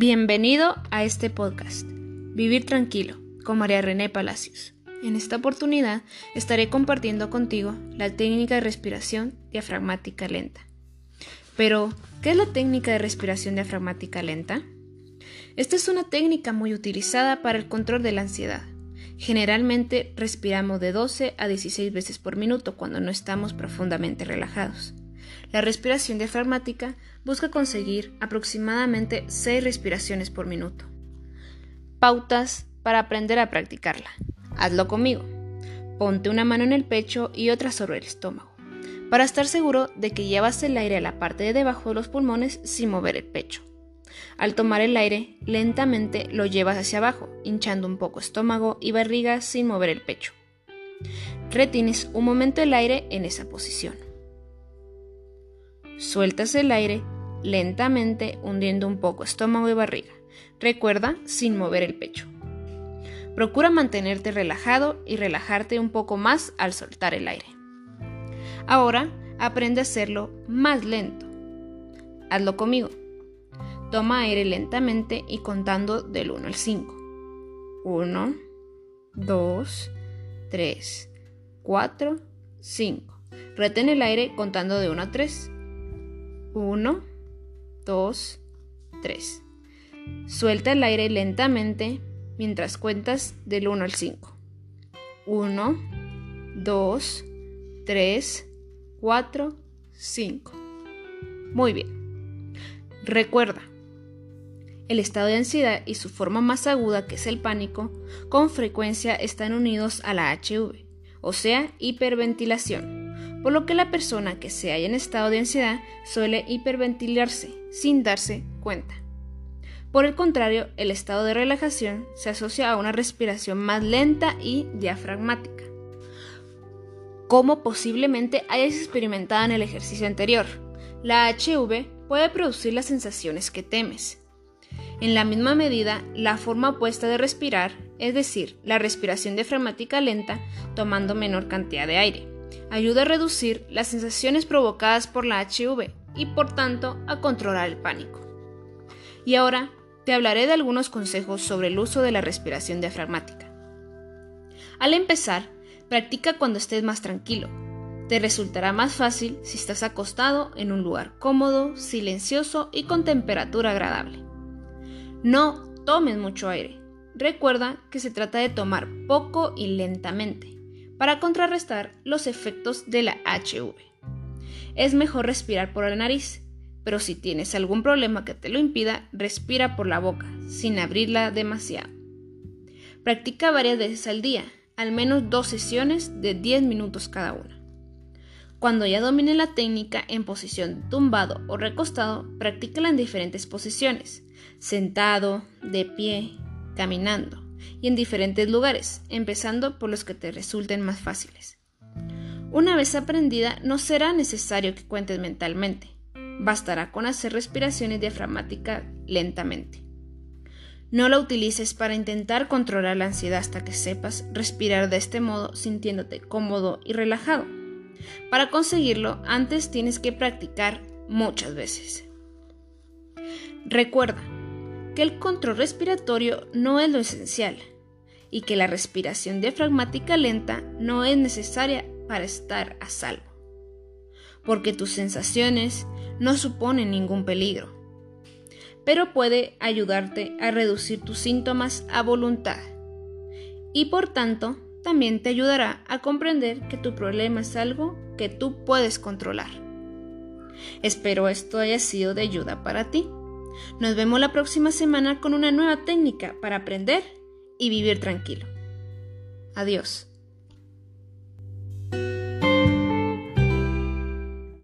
Bienvenido a este podcast, Vivir Tranquilo, con María René Palacios. En esta oportunidad estaré compartiendo contigo la técnica de respiración diafragmática lenta. Pero, ¿qué es la técnica de respiración diafragmática lenta? Esta es una técnica muy utilizada para el control de la ansiedad. Generalmente respiramos de 12 a 16 veces por minuto cuando no estamos profundamente relajados. La respiración diafragmática busca conseguir aproximadamente 6 respiraciones por minuto. Pautas para aprender a practicarla. Hazlo conmigo. Ponte una mano en el pecho y otra sobre el estómago, para estar seguro de que llevas el aire a la parte de debajo de los pulmones sin mover el pecho. Al tomar el aire, lentamente lo llevas hacia abajo, hinchando un poco estómago y barriga sin mover el pecho. Retienes un momento el aire en esa posición. Sueltas el aire lentamente hundiendo un poco estómago y barriga. Recuerda sin mover el pecho. Procura mantenerte relajado y relajarte un poco más al soltar el aire. Ahora aprende a hacerlo más lento. Hazlo conmigo. Toma aire lentamente y contando del 1 al 5. 1, 2, 3, 4, 5. Retén el aire contando de 1 a 3. 1, 2, 3. Suelta el aire lentamente mientras cuentas del 1 al 5. 1, 2, 3, 4, 5. Muy bien. Recuerda, el estado de ansiedad y su forma más aguda, que es el pánico, con frecuencia están unidos a la HV, o sea, hiperventilación por lo que la persona que se halla en estado de ansiedad suele hiperventilarse sin darse cuenta. Por el contrario, el estado de relajación se asocia a una respiración más lenta y diafragmática, como posiblemente hayas experimentado en el ejercicio anterior. La HV puede producir las sensaciones que temes. En la misma medida, la forma opuesta de respirar, es decir, la respiración diafragmática lenta, tomando menor cantidad de aire ayuda a reducir las sensaciones provocadas por la HV y por tanto a controlar el pánico. Y ahora te hablaré de algunos consejos sobre el uso de la respiración diafragmática. Al empezar, practica cuando estés más tranquilo. Te resultará más fácil si estás acostado en un lugar cómodo, silencioso y con temperatura agradable. No tomes mucho aire. Recuerda que se trata de tomar poco y lentamente para contrarrestar los efectos de la HV. Es mejor respirar por la nariz, pero si tienes algún problema que te lo impida, respira por la boca, sin abrirla demasiado. Practica varias veces al día, al menos dos sesiones de 10 minutos cada una. Cuando ya domine la técnica en posición tumbado o recostado, practícala en diferentes posiciones, sentado, de pie, caminando y en diferentes lugares, empezando por los que te resulten más fáciles. Una vez aprendida, no será necesario que cuentes mentalmente, bastará con hacer respiraciones diafragmáticas lentamente. No la utilices para intentar controlar la ansiedad hasta que sepas respirar de este modo sintiéndote cómodo y relajado. Para conseguirlo, antes tienes que practicar muchas veces. Recuerda, que el control respiratorio no es lo esencial y que la respiración diafragmática lenta no es necesaria para estar a salvo, porque tus sensaciones no suponen ningún peligro, pero puede ayudarte a reducir tus síntomas a voluntad y por tanto también te ayudará a comprender que tu problema es algo que tú puedes controlar. Espero esto haya sido de ayuda para ti. Nos vemos la próxima semana con una nueva técnica para aprender y vivir tranquilo. Adiós.